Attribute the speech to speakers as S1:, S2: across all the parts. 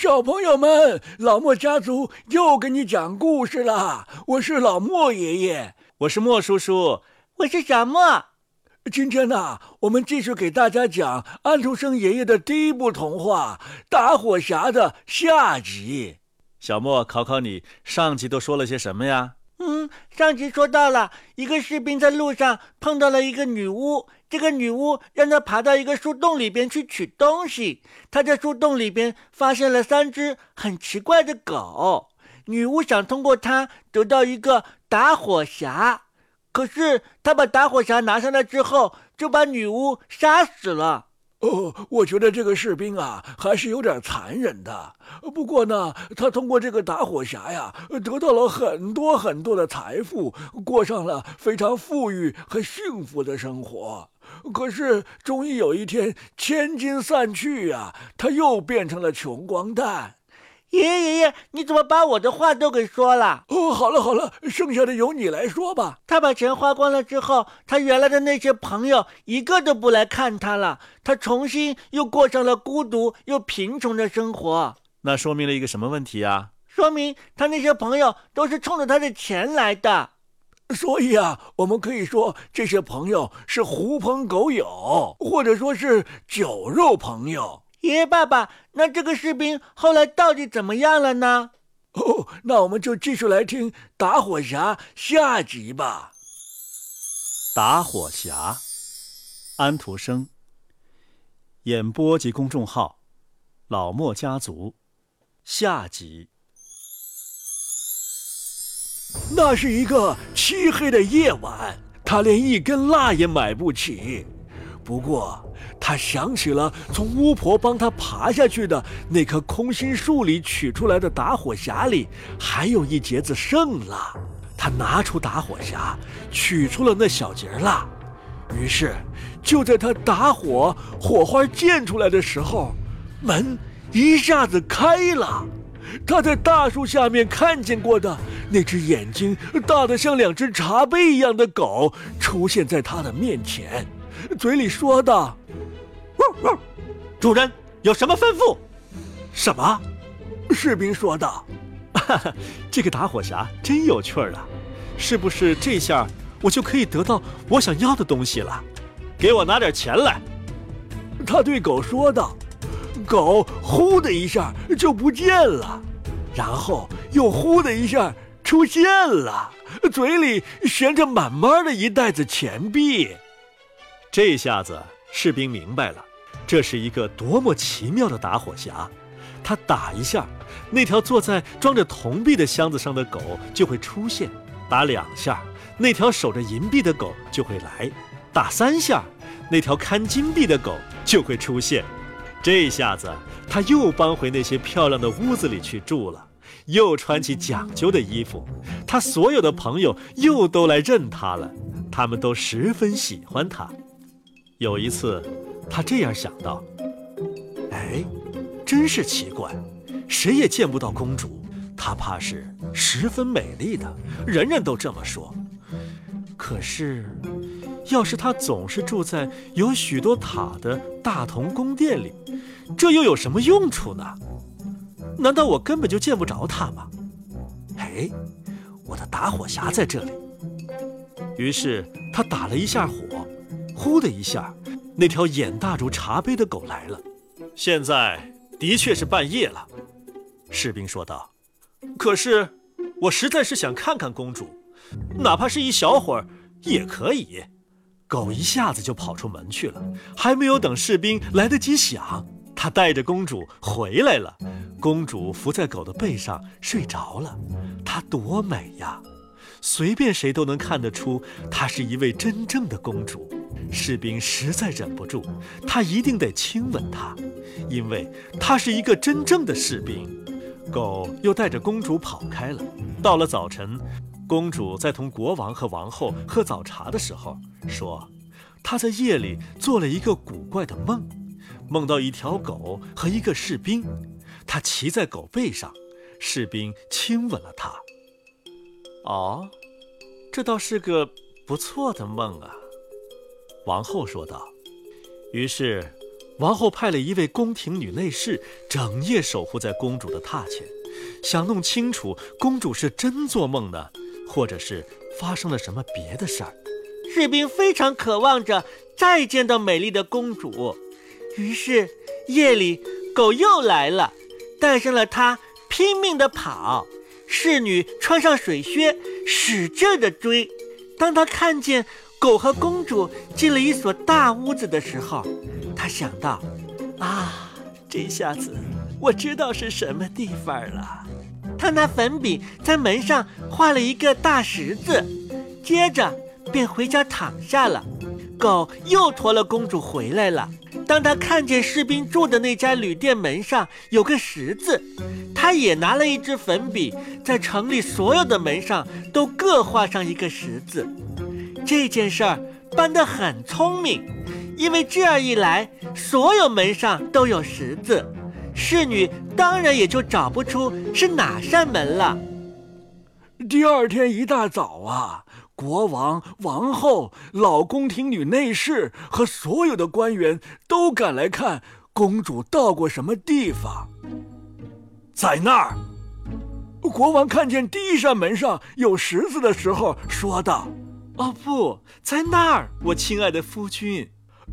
S1: 小朋友们，老莫家族又给你讲故事啦。我是老莫爷爷，
S2: 我是莫叔叔，
S3: 我是小莫。
S1: 今天呢，我们继续给大家讲安徒生爷爷的第一部童话《打火匣》的下集。
S2: 小莫，考考你，上集都说了些什么呀？
S3: 嗯，上集说到了一个士兵在路上碰到了一个女巫，这个女巫让他爬到一个树洞里边去取东西。他在树洞里边发现了三只很奇怪的狗，女巫想通过它得到一个打火匣。可是他把打火匣拿上来之后，就把女巫杀死了。
S1: 哦，我觉得这个士兵啊，还是有点残忍的。不过呢，他通过这个打火匣呀，得到了很多很多的财富，过上了非常富裕和幸福的生活。可是，终于有一天，千金散去呀，他又变成了穷光蛋。
S3: 爷爷爷爷，你怎么把我的话都给说了？
S1: 哦，好了好了，剩下的由你来说吧。
S3: 他把钱花光了之后，他原来的那些朋友一个都不来看他了，他重新又过上了孤独又贫穷的生活。
S2: 那说明了一个什么问题啊？
S3: 说明他那些朋友都是冲着他的钱来的。
S1: 所以啊，我们可以说这些朋友是狐朋狗友，或者说是酒肉朋友。
S3: 爷爷、爸爸，那这个士兵后来到底怎么样了呢？
S1: 哦，那我们就继续来听《打火侠》下集吧。
S2: 打火侠，安徒生。演播及公众号：老莫家族，下集。
S1: 那是一个漆黑的夜晚，他连一根蜡也买不起。不过，他想起了从巫婆帮他爬下去的那棵空心树里取出来的打火匣里还有一截子剩蜡。他拿出打火匣，取出了那小截蜡。于是，就在他打火，火花溅出来的时候，门一下子开了。他在大树下面看见过的那只眼睛大得像两只茶杯一样的狗出现在他的面前。嘴里说道：“
S2: 主人有什么吩咐？”“
S1: 什么？”士兵说道。
S2: “哈哈，这个打火匣真有趣儿啊！是不是这下我就可以得到我想要的东西了？给我拿点钱来。”
S1: 他对狗说道。狗呼的一下就不见了，然后又呼的一下出现了，嘴里悬着满满的一袋子钱币。
S2: 这下子，士兵明白了，这是一个多么奇妙的打火匣。他打一下，那条坐在装着铜币的箱子上的狗就会出现；打两下，那条守着银币的狗就会来；打三下，那条看金币的狗就会出现。这下子，他又搬回那些漂亮的屋子里去住了，又穿起讲究的衣服。他所有的朋友又都来认他了，他们都十分喜欢他。有一次，他这样想到：“哎，真是奇怪，谁也见不到公主，她怕是十分美丽的，人人都这么说。可是，要是她总是住在有许多塔的大同宫殿里，这又有什么用处呢？难道我根本就见不着她吗？哎，我的打火匣在这里。”于是他打了一下火。呼的一下，那条眼大如茶杯的狗来了。现在的确是半夜了，士兵说道。可是我实在是想看看公主，哪怕是一小会儿也可以。狗一下子就跑出门去了，还没有等士兵来得及想，他带着公主回来了。公主伏在狗的背上睡着了，她多美呀！随便谁都能看得出，她是一位真正的公主。士兵实在忍不住，他一定得亲吻她，因为他是一个真正的士兵。狗又带着公主跑开了。到了早晨，公主在同国王和王后喝早茶的时候，说她在夜里做了一个古怪的梦，梦到一条狗和一个士兵，她骑在狗背上，士兵亲吻了她。哦，这倒是个不错的梦啊。王后说道。于是，王后派了一位宫廷女内侍，整夜守护在公主的榻前，想弄清楚公主是真做梦呢，或者是发生了什么别的事儿。
S3: 士兵非常渴望着再见到美丽的公主，于是夜里狗又来了，带上了它，拼命地跑。侍女穿上水靴，使劲地追。当他看见狗和公主进了一所大屋子的时候，他想到：啊，这下子我知道是什么地方了。他拿粉笔在门上画了一个大十字，接着便回家躺下了。狗又驮了公主回来了。当他看见士兵住的那家旅店门上有个十字，他也拿了一支粉笔，在城里所有的门上都各画上一个十字。这件事儿办得很聪明，因为这样一来，所有门上都有十字，侍女当然也就找不出是哪扇门了。
S1: 第二天一大早啊。国王、王后、老宫廷女内侍和所有的官员都赶来看公主到过什么地方。在那儿，国王看见第一扇门上有十字的时候，说道：“
S2: 哦，不在那儿，我亲爱的夫君。”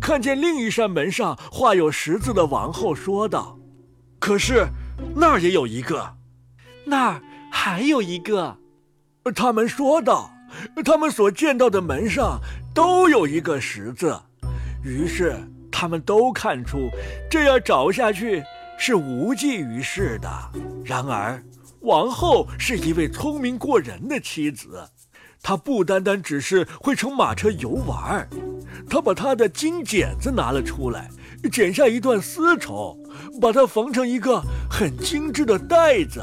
S1: 看见另一扇门上画有十字的王后，说道：“可是那儿也有一个，
S3: 那儿还有一个。”
S1: 他们说道。他们所见到的门上都有一个十字，于是他们都看出这样找下去是无济于事的。然而，王后是一位聪明过人的妻子，他不单单只是会乘马车游玩，他把他的金剪子拿了出来，剪下一段丝绸，把它缝成一个很精致的袋子。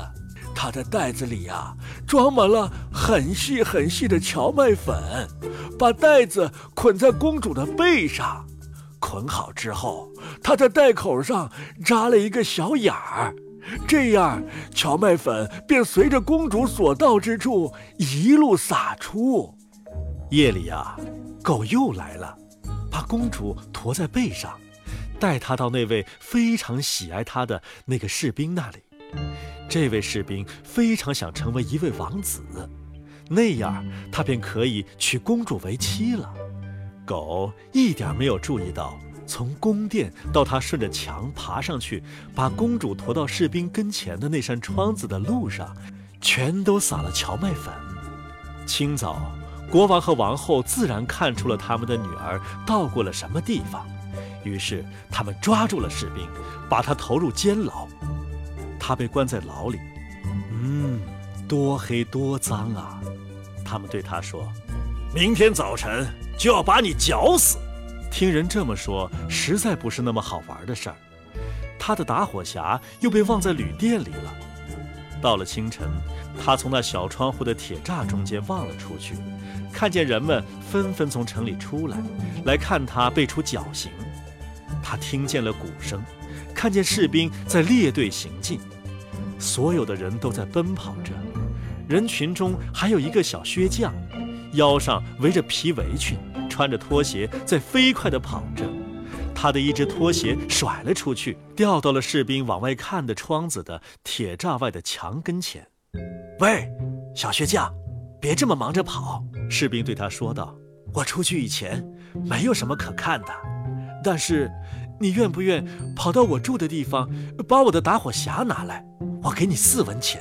S1: 他的袋子里呀，装满了很细很细的荞麦粉，把袋子捆在公主的背上，捆好之后，他在袋口上扎了一个小眼儿，这样荞麦粉便随着公主所到之处一路洒出。
S2: 夜里呀，狗又来了，把公主驮在背上，带她到那位非常喜爱她的那个士兵那里。这位士兵非常想成为一位王子，那样他便可以娶公主为妻了。狗一点没有注意到，从宫殿到他顺着墙爬上去，把公主驮到士兵跟前的那扇窗子的路上，全都撒了荞麦粉。清早，国王和王后自然看出了他们的女儿到过了什么地方，于是他们抓住了士兵，把他投入监牢。他被关在牢里，嗯，多黑多脏啊！他们对他说：“
S1: 明天早晨就要把你绞死。”
S2: 听人这么说，实在不是那么好玩的事儿。他的打火匣又被忘在旅店里了。到了清晨，他从那小窗户的铁栅中间望了出去，看见人们纷纷从城里出来，来看他被处绞刑。他听见了鼓声，看见士兵在列队行进。所有的人都在奔跑着，人群中还有一个小靴匠，腰上围着皮围裙，穿着拖鞋在飞快地跑着。他的一只拖鞋甩了出去，掉到了士兵往外看的窗子的铁栅外的墙跟前。
S1: 喂，小靴匠，别这么忙着跑！
S2: 士兵对他说道：“
S1: 我出去以前没有什么可看的，但是你愿不愿跑到我住的地方，把我的打火匣拿来？”我给你四文钱，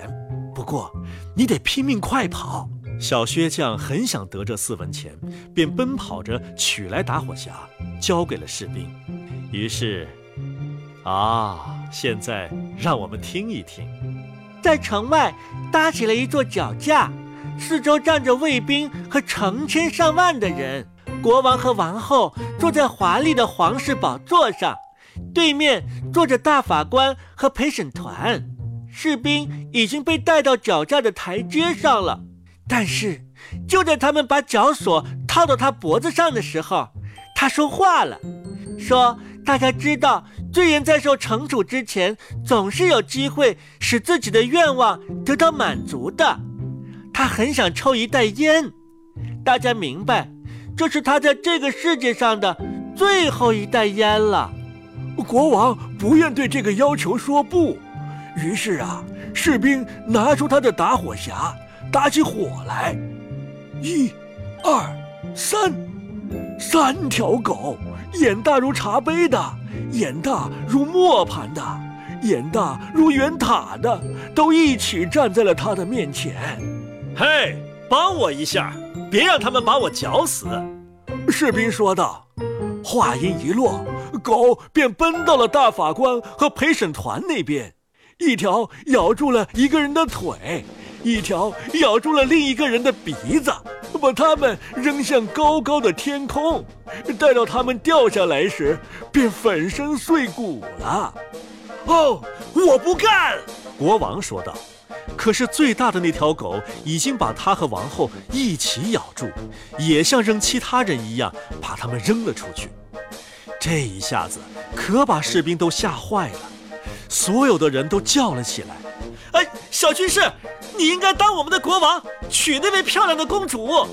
S1: 不过你得拼命快跑。
S2: 小薛匠很想得这四文钱，便奔跑着取来打火匣，交给了士兵。于是，啊，现在让我们听一听，
S3: 在城外搭起了一座脚架，四周站着卫兵和成千上万的人。国王和王后坐在华丽的皇室宝座上，对面坐着大法官和陪审团。士兵已经被带到脚架的台阶上了，但是就在他们把脚锁套到他脖子上的时候，他说话了，说：“大家知道，罪人在受惩处之前，总是有机会使自己的愿望得到满足的。他很想抽一袋烟，大家明白，这是他在这个世界上的最后一袋烟了。”
S1: 国王不愿对这个要求说不，于是啊，士兵拿出他的打火匣，打起火来。一、二、三，三条狗，眼大如茶杯的，眼大如磨盘的，眼大如圆塔的，都一起站在了他的面前。
S2: 嘿，帮我一下，别让他们把我绞死！
S1: 士兵说道。话音一落，狗便奔到了大法官和陪审团那边，一条咬住了一个人的腿，一条咬住了另一个人的鼻子，把他们扔向高高的天空。待到他们掉下来时，便粉身碎骨了。
S2: 哦，我不干！国王说道。可是最大的那条狗已经把他和王后一起咬住，也像扔其他人一样把他们扔了出去。这一下子可把士兵都吓坏了，所有的人都叫了起来：“哎，小军士，你应该当我们的国王，娶那位漂亮的公主。”“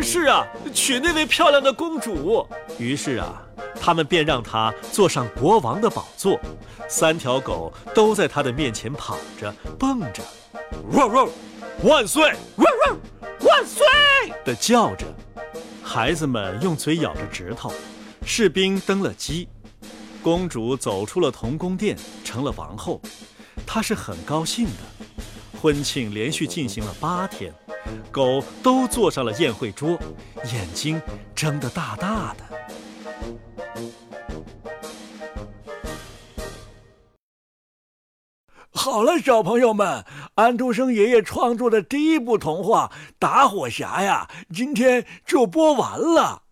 S2: 是啊，娶那位漂亮的公主。”于是啊，他们便让他坐上国王的宝座，三条狗都在他的面前跑着、蹦着。汪汪，万岁！汪汪，万岁！的叫着，孩子们用嘴咬着指头，士兵登了基，公主走出了童宫殿，成了王后。她是很高兴的。婚庆连续进行了八天，狗都坐上了宴会桌，眼睛睁得大大的。
S1: 好了，小朋友们，安徒生爷爷创作的第一部童话《打火匣》呀，今天就播完了。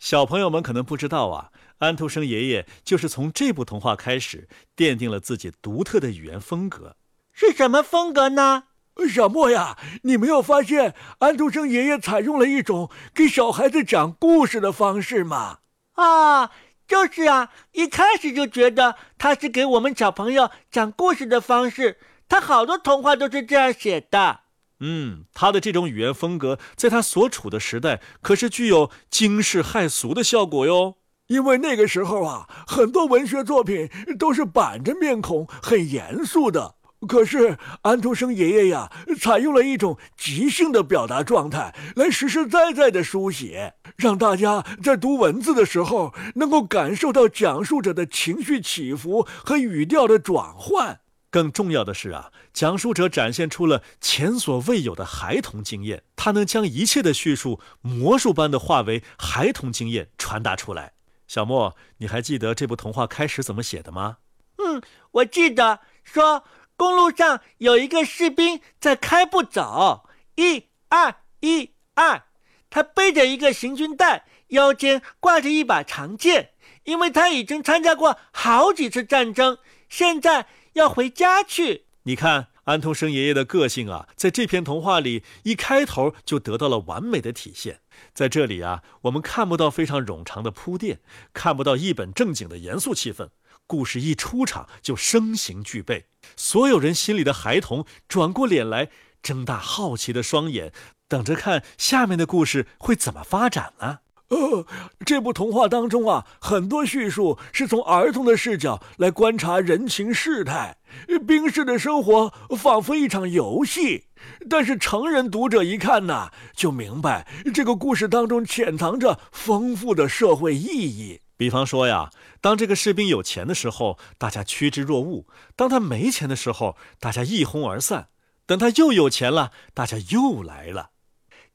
S2: 小朋友们可能不知道啊，安徒生爷爷就是从这部童话开始，奠定了自己独特的语言风格。
S3: 是什么风格呢？
S1: 小莫呀，你没有发现安徒生爷爷采用了一种给小孩子讲故事的方式吗？
S3: 啊。就是啊，一开始就觉得他是给我们小朋友讲故事的方式。他好多童话都是这样写的。
S2: 嗯，他的这种语言风格，在他所处的时代可是具有惊世骇俗的效果哟。
S1: 因为那个时候啊，很多文学作品都是板着面孔、很严肃的。可是安徒生爷爷呀，采用了一种即兴的表达状态，来实实在在的书写，让大家在读文字的时候能够感受到讲述者的情绪起伏和语调的转换。
S2: 更重要的是啊，讲述者展现出了前所未有的孩童经验，他能将一切的叙述魔术般的化为孩童经验传达出来。小莫，你还记得这部童话开始怎么写的吗？
S3: 嗯，我记得说。公路上有一个士兵在开步走，一二一二，他背着一个行军袋，腰间挂着一把长剑，因为他已经参加过好几次战争，现在要回家去。
S2: 你看安徒生爷爷的个性啊，在这篇童话里一开头就得到了完美的体现。在这里啊，我们看不到非常冗长的铺垫，看不到一本正经的严肃气氛。故事一出场就声形俱备，所有人心里的孩童转过脸来，睁大好奇的双眼，等着看下面的故事会怎么发展呢？
S1: 呃，这部童话当中啊，很多叙述是从儿童的视角来观察人情世态，兵士的生活仿佛一场游戏。但是成人读者一看呢，就明白这个故事当中潜藏着丰富的社会意义。
S2: 比方说呀，当这个士兵有钱的时候，大家趋之若鹜；当他没钱的时候，大家一哄而散；等他又有钱了，大家又来了。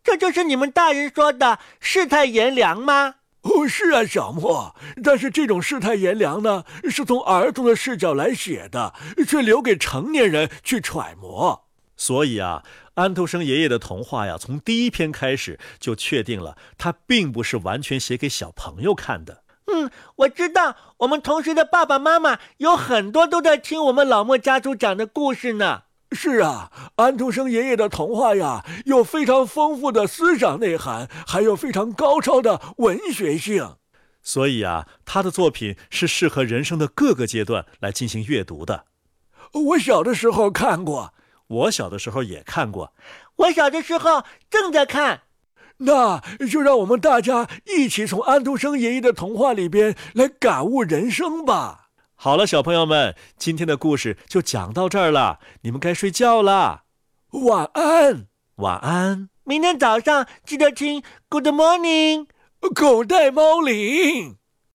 S3: 这就是你们大人说的世态炎凉吗？
S1: 哦，是啊，小莫。但是这种世态炎凉呢，是从儿童的视角来写的，却留给成年人去揣摩。
S2: 所以啊，安徒生爷爷的童话呀，从第一篇开始就确定了，他并不是完全写给小朋友看的。
S3: 嗯，我知道，我们同学的爸爸妈妈有很多都在听我们老莫家族讲的故事呢。
S1: 是啊，安徒生爷爷的童话呀，有非常丰富的思想内涵，还有非常高超的文学性。
S2: 所以啊，他的作品是适合人生的各个阶段来进行阅读的。
S1: 我小的时候看过，
S2: 我小的时候也看过，
S3: 我小的时候正在看。
S1: 那就让我们大家一起从安徒生爷爷的童话里边来感悟人生吧。
S2: 好了，小朋友们，今天的故事就讲到这儿了，你们该睡觉啦，
S1: 晚安，
S2: 晚安。
S3: 明天早上记得听 Good Morning，
S1: 狗带猫铃。